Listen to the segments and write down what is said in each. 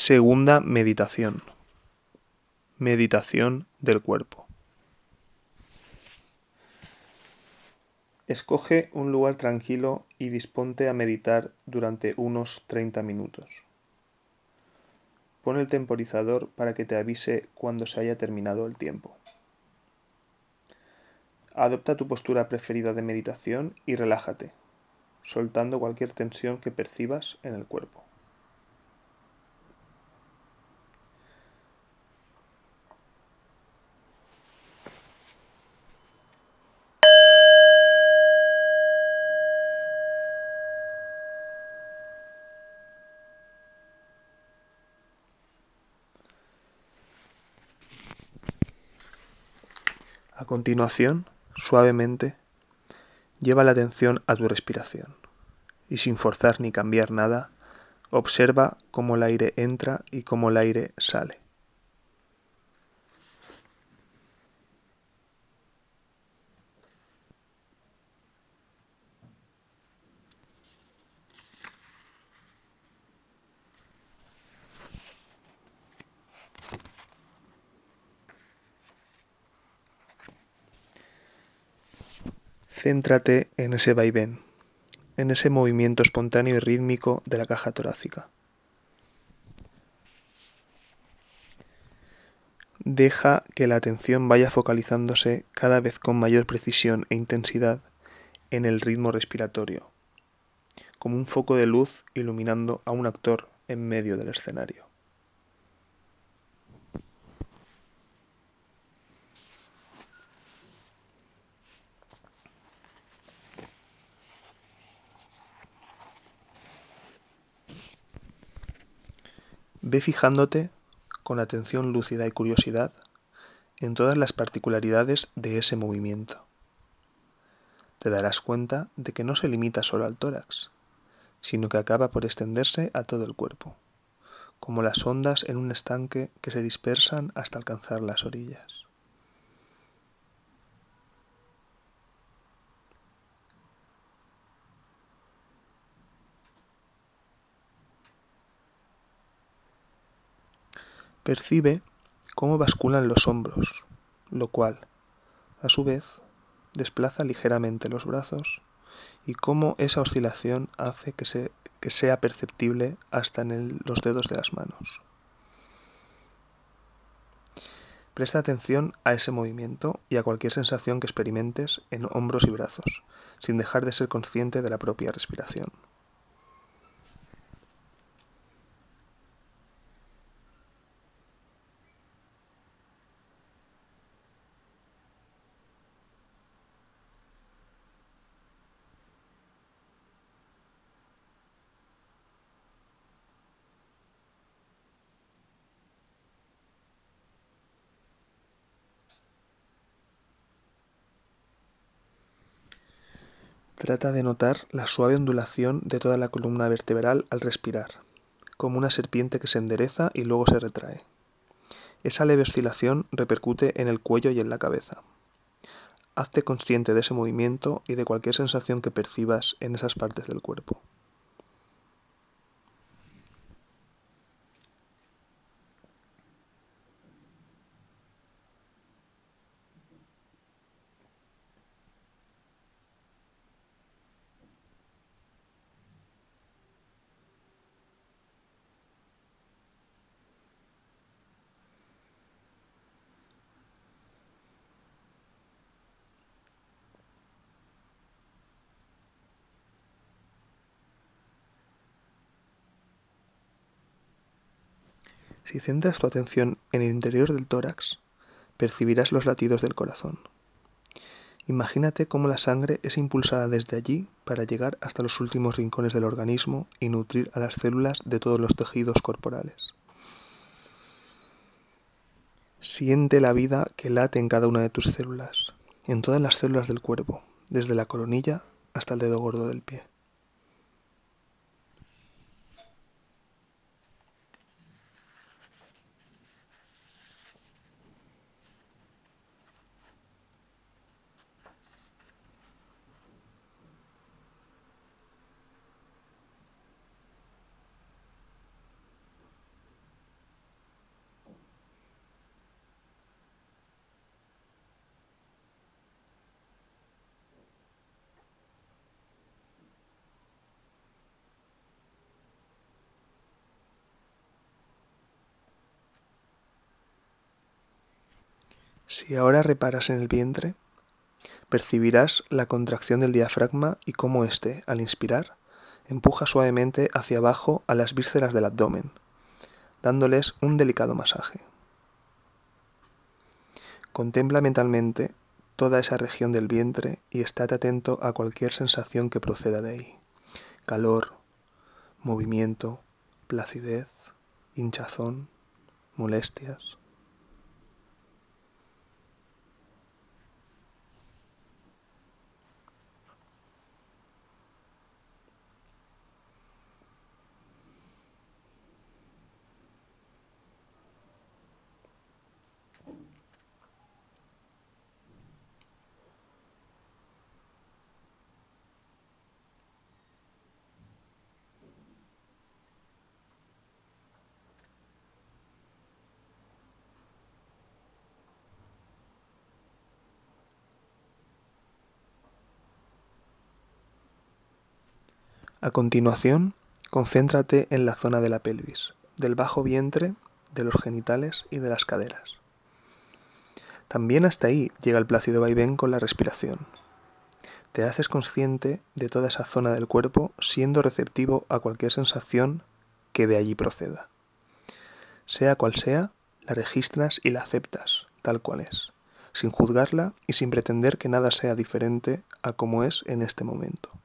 Segunda meditación. Meditación del cuerpo. Escoge un lugar tranquilo y disponte a meditar durante unos 30 minutos. Pon el temporizador para que te avise cuando se haya terminado el tiempo. Adopta tu postura preferida de meditación y relájate, soltando cualquier tensión que percibas en el cuerpo. Continuación, suavemente, lleva la atención a tu respiración y sin forzar ni cambiar nada, observa cómo el aire entra y cómo el aire sale. Céntrate en ese vaivén, en ese movimiento espontáneo y rítmico de la caja torácica. Deja que la atención vaya focalizándose cada vez con mayor precisión e intensidad en el ritmo respiratorio, como un foco de luz iluminando a un actor en medio del escenario. Ve fijándote con atención lúcida y curiosidad en todas las particularidades de ese movimiento. Te darás cuenta de que no se limita solo al tórax, sino que acaba por extenderse a todo el cuerpo, como las ondas en un estanque que se dispersan hasta alcanzar las orillas. Percibe cómo basculan los hombros, lo cual, a su vez, desplaza ligeramente los brazos y cómo esa oscilación hace que, sea perceptible hasta en los dedos de las manos. Presta atención a ese movimiento y a cualquier sensación que experimentes en hombros y brazos, sin dejar de ser consciente de la propia respiración. Trata de notar la suave ondulación de toda la columna vertebral al respirar, como una serpiente que se endereza y luego se retrae. Esa leve oscilación repercute en el cuello y en la cabeza. Hazte consciente de ese movimiento y de cualquier sensación que percibas en esas partes del cuerpo. Si centras tu atención en el interior del tórax, percibirás los latidos del corazón. Imagínate cómo la sangre es impulsada desde allí para llegar hasta los últimos rincones del organismo y nutrir a las células de todos los tejidos corporales. Siente la vida que late en cada una de tus células, en todas las células del cuerpo, desde la coronilla hasta el dedo gordo del pie. Si ahora reparas en el vientre, percibirás la contracción del diafragma y cómo éste, al inspirar, empuja suavemente hacia abajo a las vísceras del abdomen, dándoles un delicado masaje. Contempla mentalmente toda esa región del vientre y estate atento a cualquier sensación que proceda de ahí. Calor, movimiento, placidez, hinchazón, molestias. A continuación, concéntrate en la zona de la pelvis, del bajo vientre, de los genitales y de las caderas. También hasta ahí llega el plácido vaivén con la respiración. Te haces consciente de toda esa zona del cuerpo siendo receptivo a cualquier sensación que de allí proceda. Sea cual sea, la registras y la aceptas tal cual es, sin juzgarla y sin pretender que nada sea diferente a como es en este momento.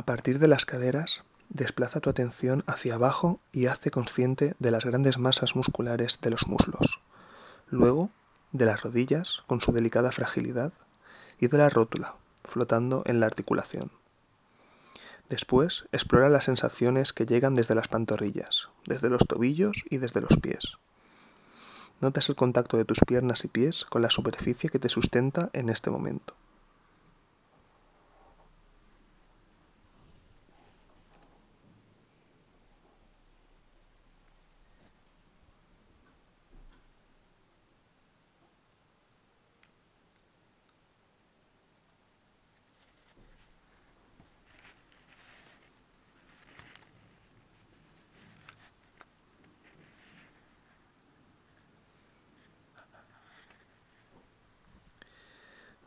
A partir de las caderas, desplaza tu atención hacia abajo y hazte consciente de las grandes masas musculares de los muslos. Luego, de las rodillas, con su delicada fragilidad, y de la rótula, flotando en la articulación. Después, explora las sensaciones que llegan desde las pantorrillas, desde los tobillos y desde los pies. Notas el contacto de tus piernas y pies con la superficie que te sustenta en este momento.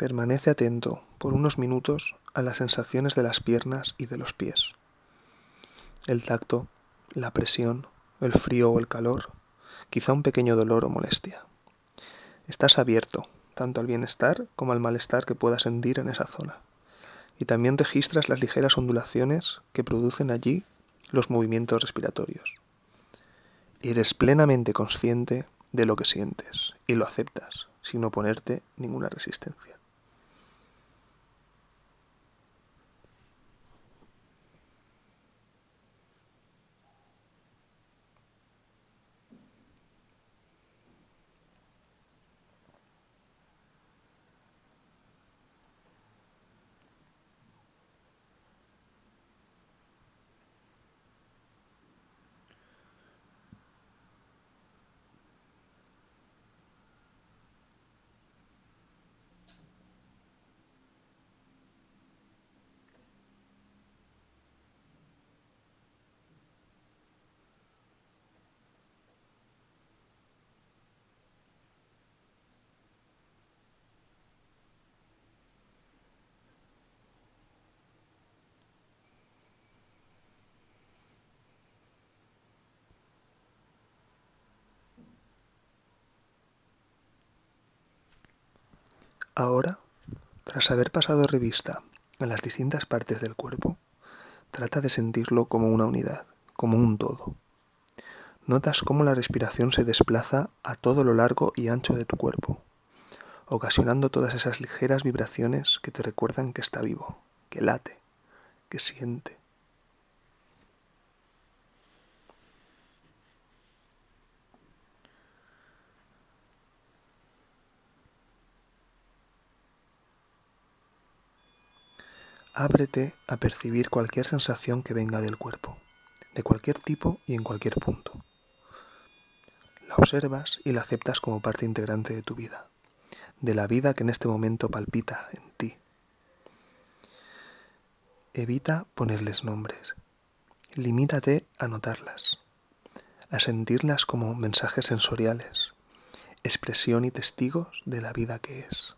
Permanece atento por unos minutos a las sensaciones de las piernas y de los pies. El tacto, la presión, el frío o el calor, quizá un pequeño dolor o molestia. Estás abierto tanto al bienestar como al malestar que puedas sentir en esa zona. Y también registras las ligeras ondulaciones que producen allí los movimientos respiratorios. Eres plenamente consciente de lo que sientes y lo aceptas sin oponerte ninguna resistencia. Ahora, tras haber pasado revista en las distintas partes del cuerpo, trata de sentirlo como una unidad, como un todo. Notas cómo la respiración se desplaza a todo lo largo y ancho de tu cuerpo, ocasionando todas esas ligeras vibraciones que te recuerdan que está vivo, que late, que siente. Ábrete a percibir cualquier sensación que venga del cuerpo, de cualquier tipo y en cualquier punto. La observas y la aceptas como parte integrante de tu vida, de la vida que en este momento palpita en ti. Evita ponerles nombres. Limítate a notarlas, a sentirlas como mensajes sensoriales, expresión y testigos de la vida que es.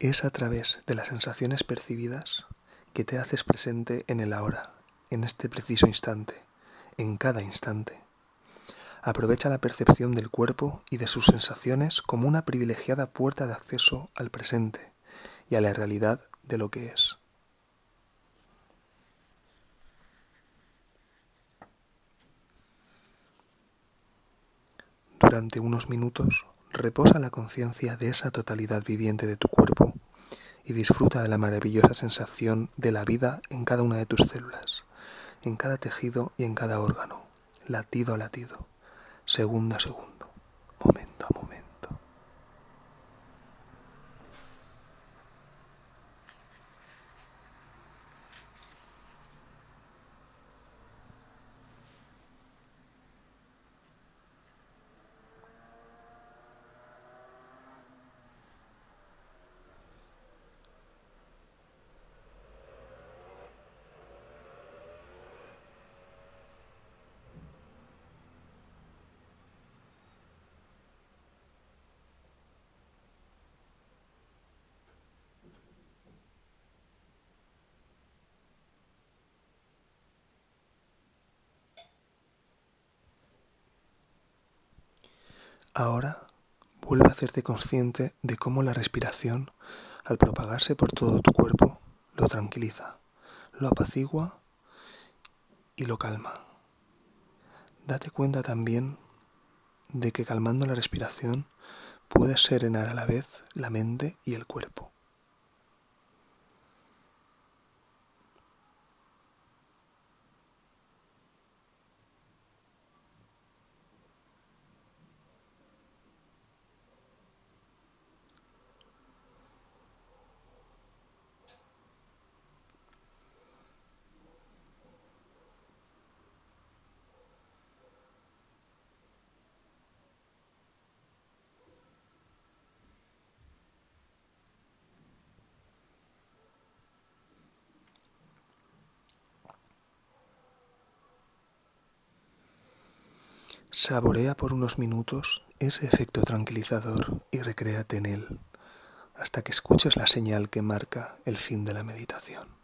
Es a través de las sensaciones percibidas que te haces presente en el ahora, en este preciso instante, en cada instante. Aprovecha la percepción del cuerpo y de sus sensaciones como una privilegiada puerta de acceso al presente y a la realidad de lo que es. Durante unos minutos Reposa la conciencia de esa totalidad viviente de tu cuerpo y disfruta de la maravillosa sensación de la vida en cada una de tus células, en cada tejido y en cada órgano, latido a latido, segundo a segundo, momento a momento. Ahora vuelve a hacerte consciente de cómo la respiración, al propagarse por todo tu cuerpo, lo tranquiliza, lo apacigua y lo calma. Date cuenta también de que calmando la respiración puedes serenar a la vez la mente y el cuerpo. Saborea por unos minutos ese efecto tranquilizador y recréate en él hasta que escuches la señal que marca el fin de la meditación.